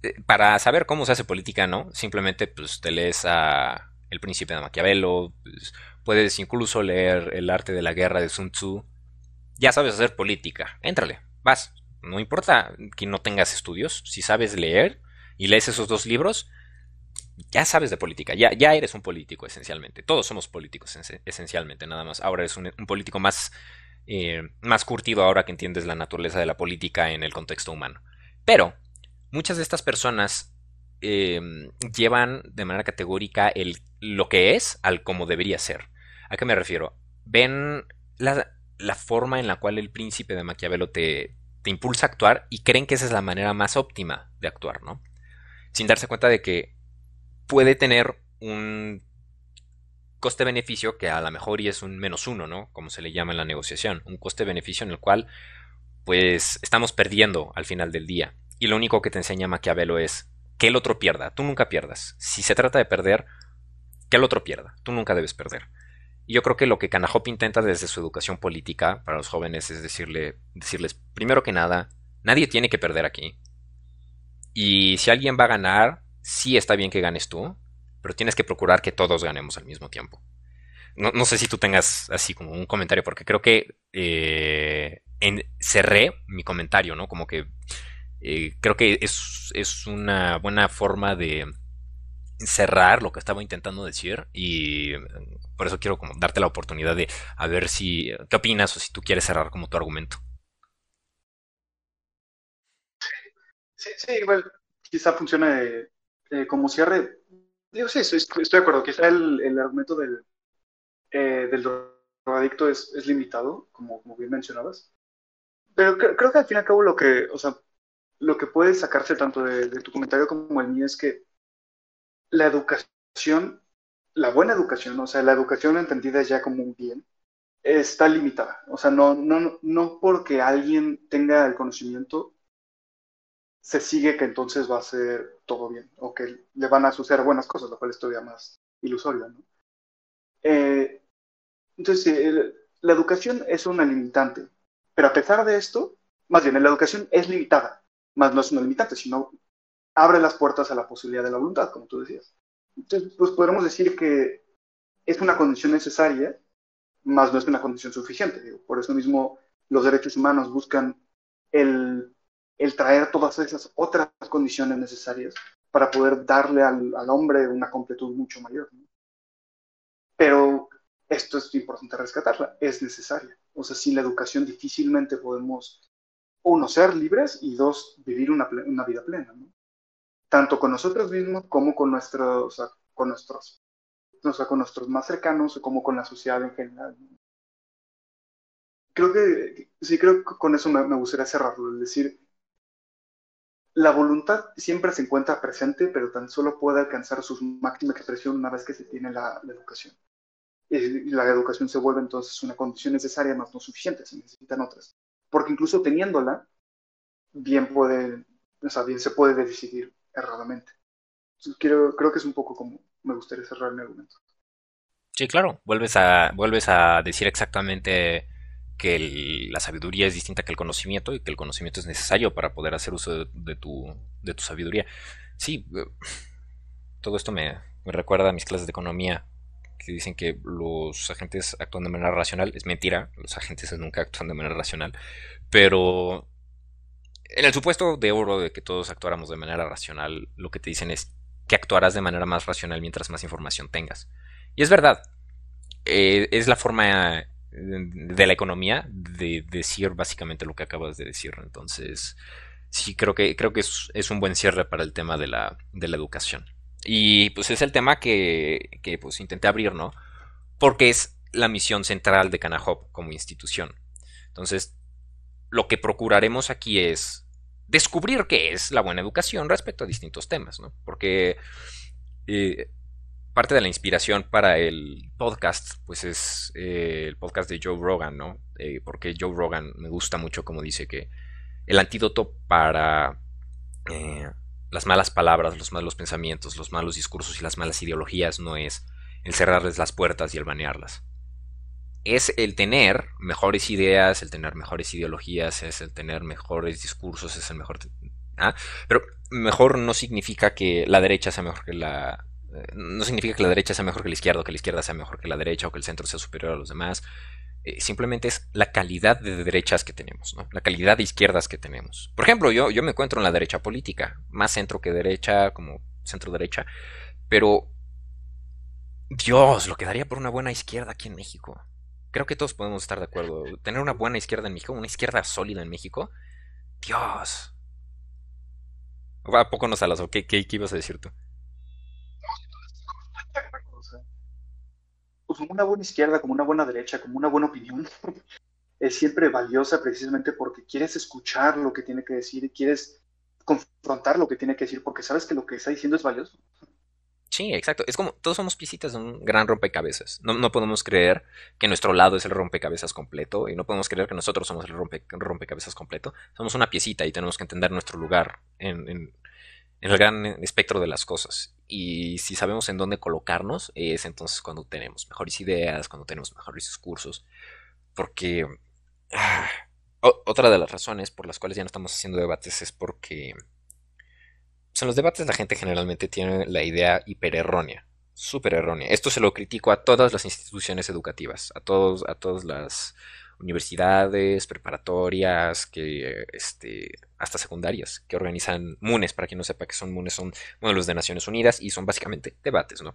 eh, para saber cómo se hace política, ¿no? Simplemente pues te lees a el Príncipe de Maquiavelo, pues, puedes incluso leer El arte de la guerra de Sun Tzu. Ya sabes hacer política, éntrale, vas. No importa que no tengas estudios, si sabes leer y lees esos dos libros, ya sabes de política, ya, ya eres un político esencialmente. Todos somos políticos esencialmente, nada más. Ahora eres un, político más, eh, más curtido ahora que entiendes la naturaleza de la política en el contexto humano. Pero muchas de estas personas eh, llevan de manera categórica el lo que es al como debería ser. ¿A qué me refiero? Ven la, la forma en la cual el príncipe de Maquiavelo te, te impulsa a actuar y creen que esa es la manera más óptima de actuar, ¿no? Sin darse cuenta de que puede tener un coste-beneficio que a lo mejor y es un menos uno, ¿no? Como se le llama en la negociación. Un coste-beneficio en el cual, pues, estamos perdiendo al final del día. Y lo único que te enseña Maquiavelo es que el otro pierda. Tú nunca pierdas. Si se trata de perder, que el otro pierda. Tú nunca debes perder. Y yo creo que lo que Canahop intenta desde su educación política para los jóvenes es decirle, decirles, primero que nada, nadie tiene que perder aquí. Y si alguien va a ganar, sí está bien que ganes tú, pero tienes que procurar que todos ganemos al mismo tiempo. No, sé si tú tengas así como un comentario, porque creo que eh, cerré mi comentario, ¿no? Como que eh, creo que es, es una buena forma de, cerrar lo que estaba intentando decir y por eso quiero como darte la oportunidad de a ver si qué opinas o si tú quieres cerrar como tu argumento. Sí, sí, igual quizá funcione como cierre. Digo, sí, estoy, de acuerdo. Quizá el, el argumento del, eh, del drogadicto es, es, limitado, como, como bien mencionabas. Pero creo, que al fin y al cabo lo que, o sea, lo que puede sacarse tanto de, de tu comentario como el mío es que la educación, la buena educación, o sea, la educación entendida ya como un bien, está limitada. O sea, no, no, no porque alguien tenga el conocimiento, se sigue que entonces va a ser todo bien, o que le van a suceder buenas cosas, lo cual es todavía más ilusorio. Eh, entonces, la educación es una limitante, pero a pesar de esto, más bien, la educación es limitada, más no es una limitante, sino abre las puertas a la posibilidad de la voluntad, como tú decías. Entonces, pues podremos decir que es una condición necesaria, más no es una condición suficiente. Por eso mismo los derechos humanos buscan el, el, traer todas esas otras condiciones necesarias para poder darle al, al hombre una completud mucho mayor. Pero esto es importante rescatarla, es necesaria. O sea, sin la educación difícilmente podemos, uno, ser libres y dos, vivir una, una vida plena. tanto con nosotros mismos como con nuestros, con nuestros, con nuestros más cercanos, como con la sociedad en general. Creo que, sí, creo que con eso me, gustaría cerrarlo, es decir, la voluntad siempre se encuentra presente, pero tan solo puede alcanzar su máxima expresión una vez que se tiene la, educación. Y la educación se vuelve entonces una condición necesaria, más no suficiente, se necesitan otras. Porque incluso teniéndola, bien puede, o sea, bien se puede decidir erradamente. Quiero, creo que es un poco como me gustaría cerrar mi argumento. Sí, claro, vuelves a, vuelves a decir exactamente que la sabiduría es distinta que el conocimiento y que el conocimiento es necesario para poder hacer uso de, tu, de tu sabiduría. Sí, eh, todo esto me, me, recuerda a mis clases de economía que dicen que los agentes actúan de manera racional. Es mentira, los agentes nunca actúan de manera racional, pero en el supuesto de oro de que todos actuáramos de manera racional, lo que te dicen es que actuarás de manera más racional mientras más información tengas. Y es verdad. Eh, es la forma de la economía de decir básicamente lo que acabas de decir. Entonces, sí, creo que, creo que es, un buen cierre para el tema de la, de la educación. Y pues es el tema que, que pues intenté abrir, ¿no? Porque es la misión central de Canahop como institución. Entonces, lo que procuraremos aquí es descubrir qué es la buena educación respecto a distintos temas, ¿no? Porque eh, parte de la inspiración para el podcast, pues es eh, el podcast de Joe Rogan, ¿no? Eh, porque Joe Rogan me gusta mucho como dice que el antídoto para las malas palabras, los malos pensamientos, los malos discursos y las malas ideologías no es el cerrarles las puertas y el banearlas, es el tener mejores ideas, el tener mejores ideologías, es el tener mejores discursos, es el mejor... ¿ah? Pero mejor no significa que la derecha sea mejor que la... No significa que la derecha sea mejor que la izquierda, o que la izquierda sea mejor que la derecha, o que el centro sea superior a los demás. Eh, simplemente es la calidad de derechas que tenemos, ¿no? la calidad de izquierdas que tenemos. Por ejemplo, yo, yo me encuentro en la derecha política, más centro que derecha, como centro derecha, pero Dios, lo que daría por una buena izquierda aquí en México creo que todos podemos estar de acuerdo. Tener una buena izquierda en México, una izquierda sólida en México, Dios. ¿A poco no salas? qué, qué, ibas a decir tú? Pues una buena izquierda, como una buena derecha, como una buena opinión, [LAUGHS] es siempre valiosa precisamente porque quieres escuchar lo que tiene que decir y quieres confrontar lo que tiene que decir porque sabes que lo que está diciendo es valioso. Sí, exacto. Es como todos somos piecitas de un gran rompecabezas. No, podemos creer que nuestro lado es el rompecabezas completo y no podemos creer que nosotros somos el rompecabezas completo. Somos una piecita y tenemos que entender nuestro lugar en, el gran espectro de las cosas. Y si sabemos en dónde colocarnos, es entonces cuando tenemos mejores ideas, cuando tenemos mejores discursos. Porque ah, otra de las razones por las cuales ya no estamos haciendo debates es porque pues, en los debates la gente generalmente tiene la idea hipererrónea, súper errónea. Esto se lo critico a todas las instituciones educativas, a todos, a todas las universidades, preparatorias, que este, hasta secundarias, que organizan MUNES, para quien no sepa que son MUNES, son modelos de Naciones Unidas y son básicamente debates, ¿no?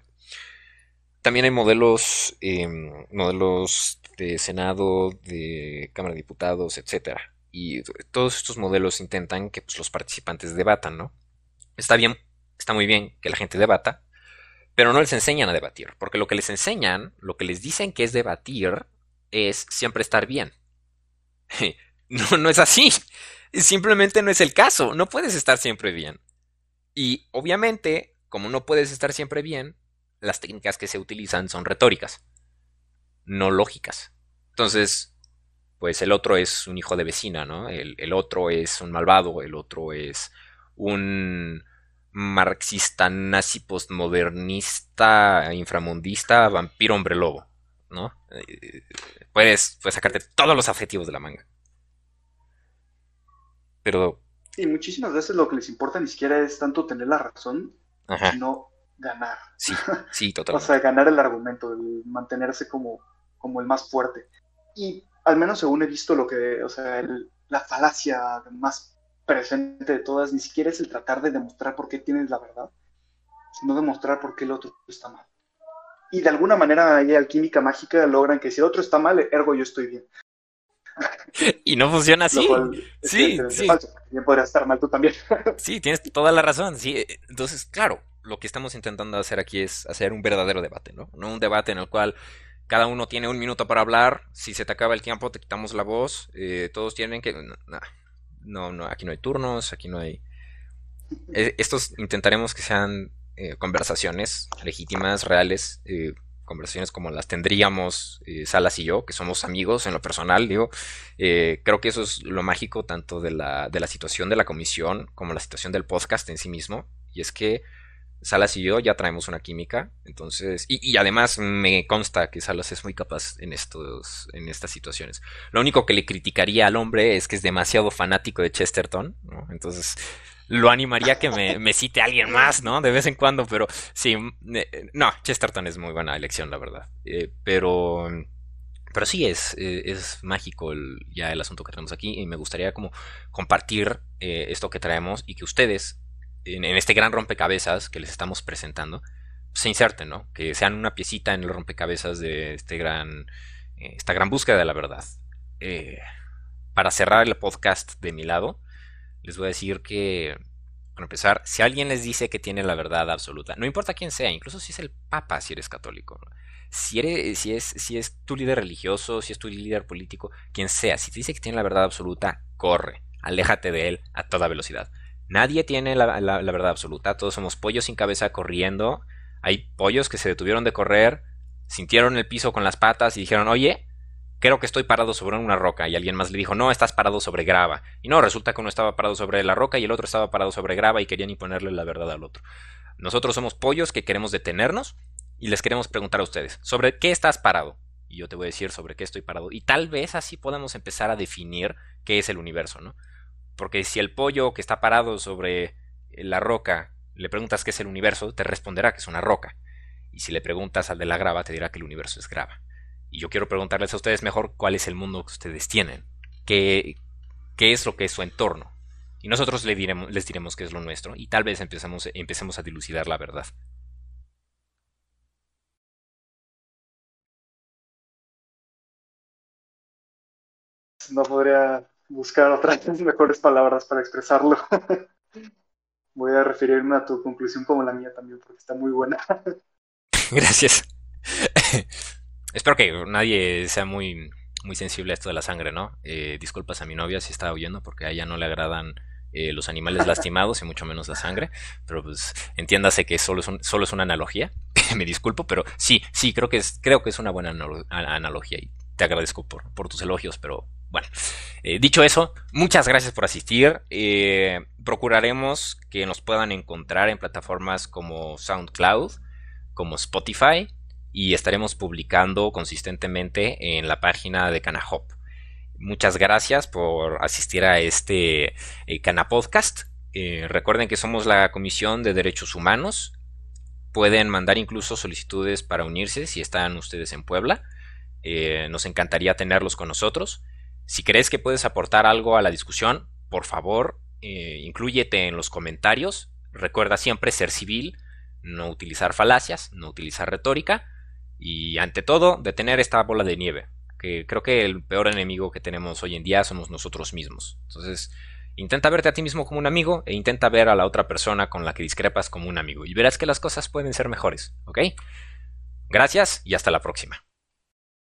También hay modelos, em, modelos de Senado, de Cámara de Diputados, etcétera. Y todos estos modelos intentan que pues, los participantes debatan, ¿no? Está bien, está muy bien que la gente debata, pero no les enseñan a debatir, porque lo que les enseñan, lo que les dicen que es debatir, es siempre estar bien. [LAUGHS] No, no es así. Simplemente no es el caso. No puedes estar siempre bien. Y obviamente, como no puedes estar siempre bien, las técnicas que se utilizan son retóricas, no lógicas. Entonces, pues el otro es un hijo de vecina, ¿no? El, el otro es un malvado, el otro es un marxista nazi postmodernista inframundista vampiro hombre lobo no puedes, puedes sacarte todos los adjetivos de la manga. Pero y muchísimas veces lo que les importa ni siquiera es tanto tener la razón sino ganar. Sí [LAUGHS] sí totalmente. o sea ganar el argumento mantenerse como como el más fuerte. Y al menos según he visto lo que o sea la falacia más presente de todas, ni siquiera es el tratar de demostrar por qué tienes la verdad, sino demostrar por qué el otro está mal. Y de alguna manera ahí alquímica mágica logran que si el otro está mal, ergo yo estoy bien. [LAUGHS] Y no funciona así. sí, sí. Bien podría estar mal tú también. [LAUGHS] sí, tienes toda la razón. Sí, entonces, claro, lo que estamos intentando hacer aquí es hacer un verdadero debate, ¿no? No un debate en el cual cada uno tiene un minuto para hablar. Si se te acaba el tiempo, te quitamos la voz. Eh, todos tienen que. No, no, aquí no hay turnos, aquí no hay... Eh, estos intentaremos que sean eh, conversaciones legítimas, reales, eh, conversaciones como las tendríamos Salas y yo, que somos amigos en lo personal, digo, creo que eso es lo mágico tanto de la, de la situación de la comisión como la situación del podcast en sí mismo, y es que Salas y yo ya traemos una química, entonces, y, además me consta que Salas es muy capaz en estos, en estas situaciones. Lo único que le criticaría al hombre es que es demasiado fanático de Chesterton, ¿no? Entonces, lo animaría que me, cite a alguien más, ¿no? De vez en cuando, pero sí, eh, no, Chesterton es muy buena elección, la verdad. Eh, pero pero sí es, eh, es mágico ya el asunto que tenemos aquí y me gustaría como compartir esto que traemos y que ustedes en, este gran rompecabezas que les estamos presentando se inserten, ¿no? Que sean una piecita en el rompecabezas de este gran, esta gran búsqueda de la verdad. para cerrar el podcast de mi lado, les voy a decir que, para empezar, si alguien les dice que tiene la verdad absoluta, no importa quién sea, incluso si es el Papa, si eres católico, si, eres, si, es, si es tu líder religioso, si es tu líder político, quien sea, si te dice que tiene la verdad absoluta, corre, aléjate de él a toda velocidad. Nadie tiene la, verdad absoluta, todos somos pollos sin cabeza corriendo. Hay pollos que se detuvieron de correr, sintieron el piso con las patas y dijeron, oye, creo que estoy parado sobre una roca. Y alguien más le dijo, no, estás parado sobre grava. Y no, resulta que uno estaba parado sobre la roca y el otro estaba parado sobre grava y querían imponerle la verdad al otro. Nosotros somos pollos que queremos detenernos y les queremos preguntar a ustedes, ¿sobre qué estás parado? Y yo te voy a decir sobre qué estoy parado. Y tal vez así podamos empezar a definir qué es el universo, ¿no? Porque si el pollo que está parado sobre la roca le preguntas qué es el universo, te responderá que es una roca. Y si le preguntas al de la grava, te dirá que el universo es grava. Y yo quiero preguntarles a ustedes mejor cuál es el mundo que ustedes tienen. ¿Qué, qué es lo que es su entorno? Y nosotros les diremos, les diremos qué es lo nuestro. Y tal vez empecemos, empecemos a dilucidar la verdad. no podría buscar otras [LAUGHS] mejores palabras para expresarlo. [LAUGHS] Voy a referirme a tu conclusión como la mía también, porque está muy buena. [LAUGHS] Gracias. Espero que nadie sea muy, muy sensible a esto de la sangre, ¿no? Eh, disculpas a mi novia si está oyendo, porque a ella no le agradan eh, los animales lastimados y mucho menos la sangre. Pero pues entiéndase que solo es, solo es una analogía. [LAUGHS] Me disculpo, pero sí, sí, creo que es, creo que es una buena analogía y te agradezco por, por tus elogios, pero bueno, eh, dicho eso, muchas gracias por asistir. Eh, procuraremos que nos puedan encontrar en plataformas como SoundCloud, como Spotify, y estaremos publicando consistentemente en la página de Canahop. Muchas gracias por asistir a este eh, Cana Podcast. recuerden que somos la Comisión de Derechos Humanos. Pueden mandar incluso solicitudes para unirse si están ustedes en Puebla. nos encantaría tenerlos con nosotros. Si crees que puedes aportar algo a la discusión, por favor, eh, incluyete en los comentarios. Recuerda siempre ser civil, no utilizar falacias, no utilizar retórica y ante todo detener esta bola de nieve, que creo que el peor enemigo que tenemos hoy en día somos nosotros mismos. Entonces, intenta verte a ti mismo como un amigo e intenta ver a la otra persona con la que discrepas como un amigo y verás que las cosas pueden ser mejores, ¿ok? Gracias y hasta la próxima.